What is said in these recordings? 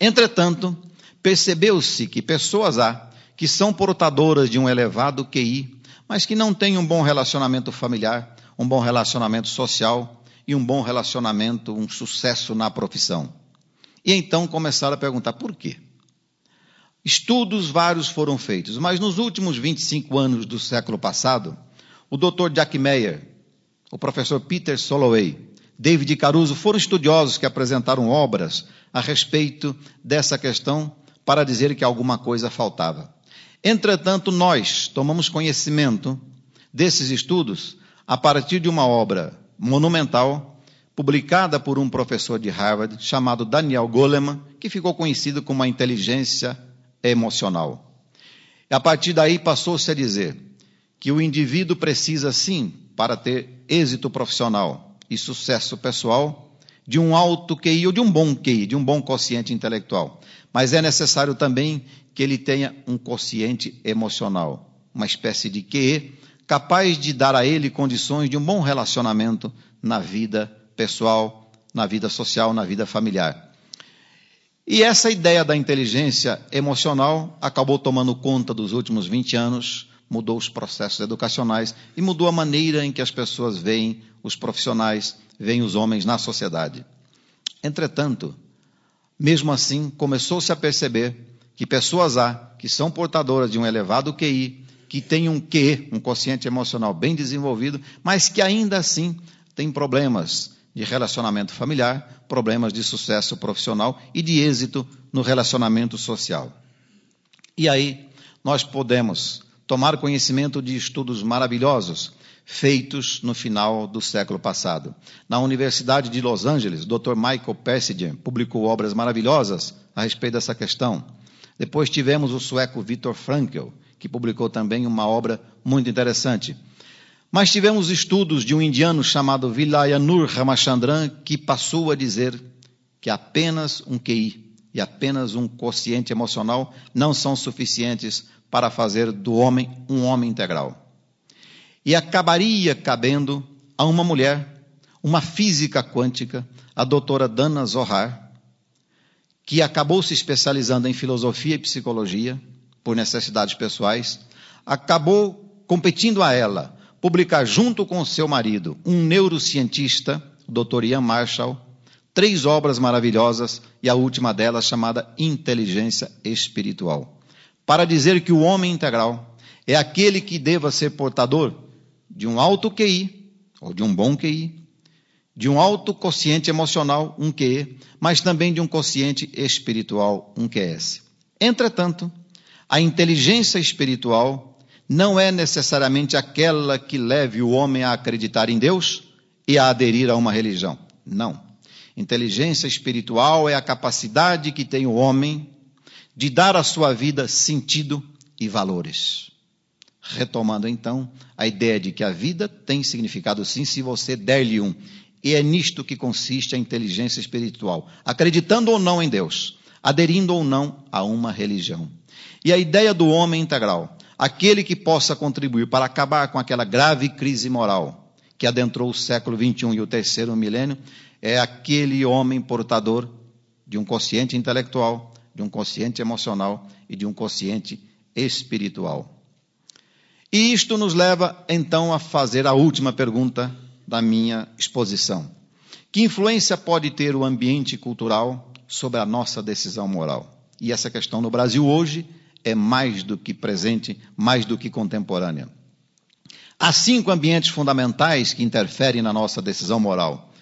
Entretanto, percebeu-se que pessoas há que são portadoras de um elevado QI, mas que não têm um bom relacionamento familiar, um bom relacionamento social e um bom relacionamento, um sucesso na profissão. E então começaram a perguntar por quê? Estudos vários foram feitos, mas nos últimos 25 anos do século passado, o Dr. Jack Meyer, o professor Peter Soloway, David Caruso foram estudiosos que apresentaram obras a respeito dessa questão para dizer que alguma coisa faltava. Entretanto, nós tomamos conhecimento desses estudos a partir de uma obra monumental publicada por um professor de Harvard chamado Daniel Goleman, que ficou conhecido como a inteligência emocional. A partir daí passou-se a dizer que o indivíduo precisa sim, para ter êxito profissional e sucesso pessoal, de um alto QI ou de um bom QI, de um bom quociente intelectual. Mas é necessário também que ele tenha um quociente emocional, uma espécie de QE capaz de dar a ele condições de um bom relacionamento na vida pessoal, na vida social, na vida familiar. E essa ideia da inteligência emocional acabou tomando conta dos últimos 20 anos, mudou os processos educacionais e mudou a maneira em que as pessoas veem os profissionais, veem os homens na sociedade. Entretanto, mesmo assim, começou-se a perceber que pessoas há que são portadoras de um elevado QI, que têm um Q, um consciente emocional bem desenvolvido, mas que ainda assim têm problemas de relacionamento familiar, problemas de sucesso profissional e de êxito no relacionamento social. E aí nós podemos tomar conhecimento de estudos maravilhosos feitos no final do século passado. Na Universidade de Los Angeles, Dr. Michael Persidian publicou obras maravilhosas a respeito dessa questão. Depois tivemos o sueco Viktor Frankl, que publicou também uma obra muito interessante. Mas tivemos estudos de um indiano chamado Vilayanur Ramachandran, que passou a dizer que apenas um QI e apenas um quociente emocional não são suficientes para fazer do homem um homem integral. E acabaria cabendo a uma mulher, uma física quântica, a doutora Dana Zohar, que acabou se especializando em filosofia e psicologia por necessidades pessoais, acabou competindo a ela publicar junto com seu marido, um neurocientista, o Dr. Ian Marshall, três obras maravilhosas e a última delas chamada Inteligência Espiritual, para dizer que o homem integral é aquele que deva ser portador de um alto QI, ou de um bom QI, de um alto quociente emocional, um QE, mas também de um quociente espiritual, um QS. Entretanto, a inteligência espiritual não é necessariamente aquela que leve o homem a acreditar em Deus e a aderir a uma religião. Não. Inteligência espiritual é a capacidade que tem o homem de dar à sua vida sentido e valores. Retomando então a ideia de que a vida tem significado sim se você der-lhe um. E é nisto que consiste a inteligência espiritual, acreditando ou não em Deus, aderindo ou não a uma religião. E a ideia do homem integral aquele que possa contribuir para acabar com aquela grave crise moral que adentrou o século XXI e o terceiro milênio, é aquele homem portador de um consciente intelectual, de um consciente emocional e de um consciente espiritual. E isto nos leva então a fazer a última pergunta da minha exposição. Que influência pode ter o ambiente cultural sobre a nossa decisão moral? E essa questão no Brasil hoje é mais do que presente, mais do que contemporânea. Há cinco ambientes fundamentais que interferem na nossa decisão moral.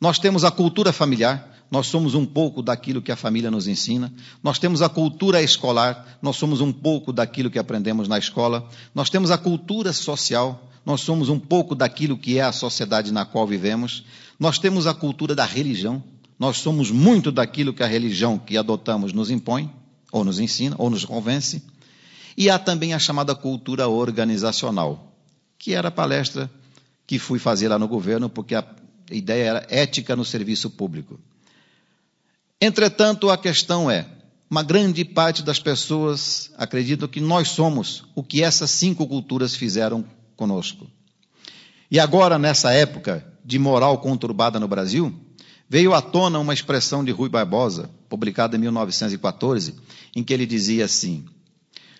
Nós temos a cultura familiar, nós somos um pouco daquilo que a família nos ensina. Nós temos a cultura escolar, nós somos um pouco daquilo que aprendemos na escola. Nós temos a cultura social, nós somos um pouco daquilo que é a sociedade na qual vivemos. Nós temos a cultura da religião, nós somos muito daquilo que a religião que adotamos nos impõe ou nos ensina, ou nos convence. E há também a chamada cultura organizacional, que era a palestra que fui fazer lá no governo, porque a ideia era ética no serviço público. Entretanto, a questão é: uma grande parte das pessoas acreditam que nós somos o que essas cinco culturas fizeram conosco. E agora, nessa época de moral conturbada no Brasil, veio à tona uma expressão de Rui Barbosa, publicada em 1914, em que ele dizia assim: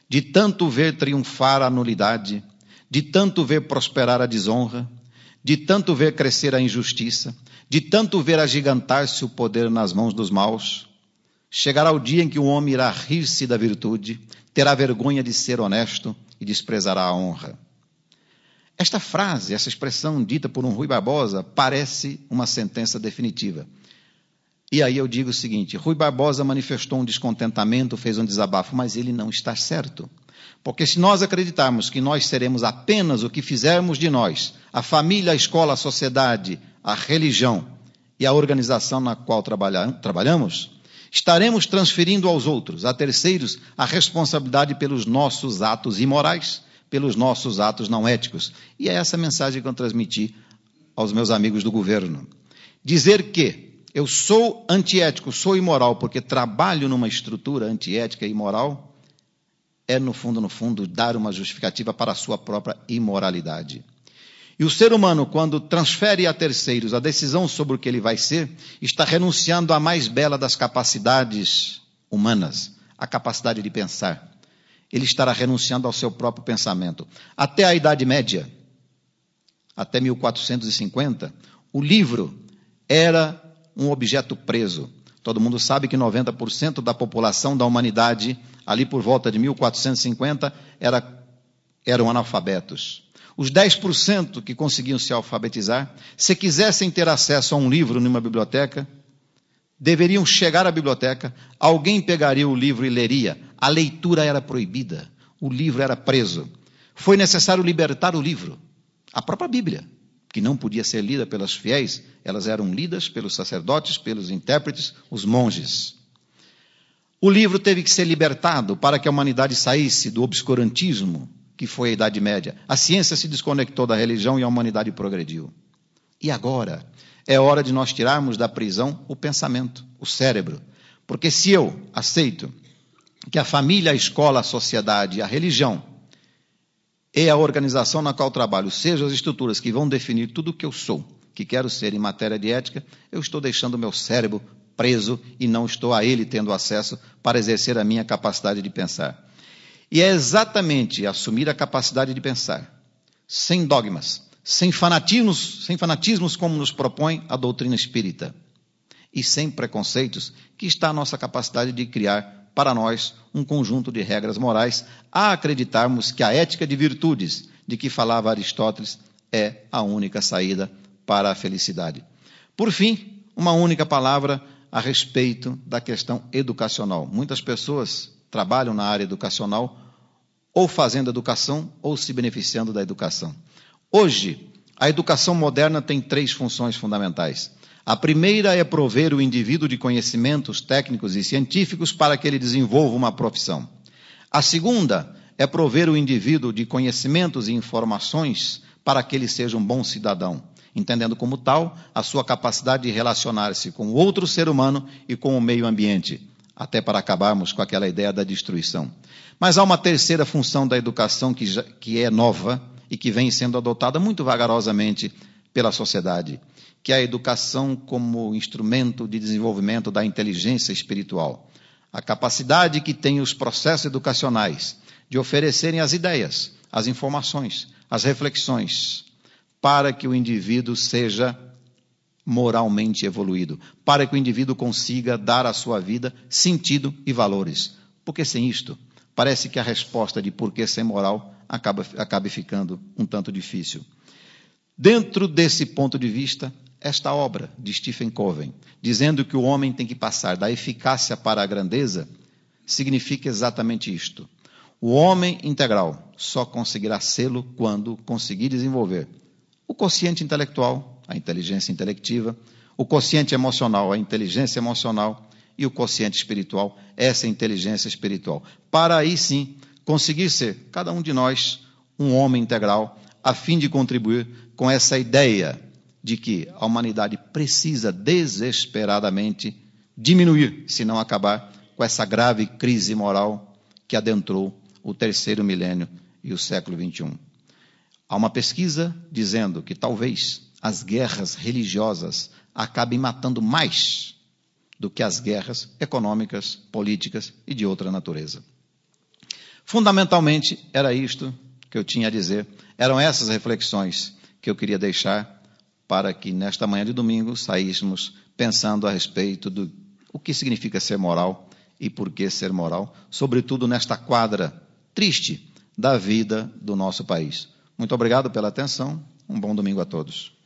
De tanto ver triunfar a nulidade, de tanto ver prosperar a desonra, de tanto ver crescer a injustiça, de tanto ver agigantar-se o poder nas mãos dos maus, chegará o dia em que o homem irá rir-se da virtude, terá vergonha de ser honesto e desprezará a honra. Esta frase, essa expressão dita por um Rui Barbosa, parece uma sentença definitiva. E aí eu digo o seguinte: Rui Barbosa manifestou um descontentamento, fez um desabafo, mas ele não está certo. Porque se nós acreditarmos que nós seremos apenas o que fizermos de nós, a família, a escola, a sociedade, a religião e a organização na qual trabalhamos, estaremos transferindo aos outros, a terceiros, a responsabilidade pelos nossos atos imorais, pelos nossos atos não éticos. E é essa mensagem que eu transmiti aos meus amigos do governo. Dizer que eu sou antiético, sou imoral porque trabalho numa estrutura antiética e imoral, é, no fundo, no fundo, dar uma justificativa para a sua própria imoralidade. E o ser humano, quando transfere a terceiros a decisão sobre o que ele vai ser, está renunciando à mais bela das capacidades humanas, a capacidade de pensar. Ele estará renunciando ao seu próprio pensamento. Até a Idade Média, até 1450, o livro era um objeto preso. Todo mundo sabe que 90% da população da humanidade, ali por volta de 1450, era, eram analfabetos. Os 10% que conseguiam se alfabetizar, se quisessem ter acesso a um livro numa biblioteca, deveriam chegar à biblioteca, alguém pegaria o livro e leria. A leitura era proibida, o livro era preso. Foi necessário libertar o livro, a própria Bíblia que não podia ser lida pelas fiéis, elas eram lidas pelos sacerdotes, pelos intérpretes, os monges. O livro teve que ser libertado para que a humanidade saísse do obscurantismo que foi a Idade Média. A ciência se desconectou da religião e a humanidade progrediu. E agora é hora de nós tirarmos da prisão o pensamento, o cérebro. Porque se eu aceito que a família, a escola, a sociedade, a religião e a organização na qual trabalho sejam as estruturas que vão definir tudo o que eu sou, que quero ser em matéria de ética, eu estou deixando o meu cérebro preso e não estou a ele tendo acesso para exercer a minha capacidade de pensar. E é exatamente assumir a capacidade de pensar, sem dogmas, sem fanatismos, sem fanatismos como nos propõe a doutrina espírita, e sem preconceitos, que está a nossa capacidade de criar para nós um conjunto de regras morais, a acreditarmos que a ética de virtudes de que falava Aristóteles é a única saída para a felicidade. Por fim, uma única palavra a respeito da questão educacional. Muitas pessoas trabalham na área educacional ou fazendo educação ou se beneficiando da educação. Hoje, a educação moderna tem três funções fundamentais. A primeira é prover o indivíduo de conhecimentos técnicos e científicos para que ele desenvolva uma profissão. A segunda é prover o indivíduo de conhecimentos e informações para que ele seja um bom cidadão, entendendo como tal a sua capacidade de relacionar-se com outro ser humano e com o meio ambiente, até para acabarmos com aquela ideia da destruição. Mas há uma terceira função da educação que, já, que é nova e que vem sendo adotada muito vagarosamente pela sociedade que é a educação como instrumento de desenvolvimento da inteligência espiritual. A capacidade que têm os processos educacionais de oferecerem as ideias, as informações, as reflexões, para que o indivíduo seja moralmente evoluído, para que o indivíduo consiga dar à sua vida sentido e valores. Porque sem isto, parece que a resposta de por que ser moral acaba, acaba ficando um tanto difícil. Dentro desse ponto de vista, esta obra de Stephen Covey, dizendo que o homem tem que passar da eficácia para a grandeza, significa exatamente isto. O homem integral só conseguirá sê-lo quando conseguir desenvolver o consciente intelectual, a inteligência intelectiva, o consciente emocional, a inteligência emocional, e o consciente espiritual, essa inteligência espiritual. Para aí sim conseguir ser, cada um de nós, um homem integral, a fim de contribuir com essa ideia de que a humanidade precisa desesperadamente diminuir, se não acabar, com essa grave crise moral que adentrou o terceiro milênio e o século XXI. Há uma pesquisa dizendo que talvez as guerras religiosas acabem matando mais do que as guerras econômicas, políticas e de outra natureza. Fundamentalmente, era isto que eu tinha a dizer, eram essas reflexões que eu queria deixar para que nesta manhã de domingo saíssemos pensando a respeito do o que significa ser moral e por que ser moral, sobretudo nesta quadra triste da vida do nosso país. Muito obrigado pela atenção. Um bom domingo a todos.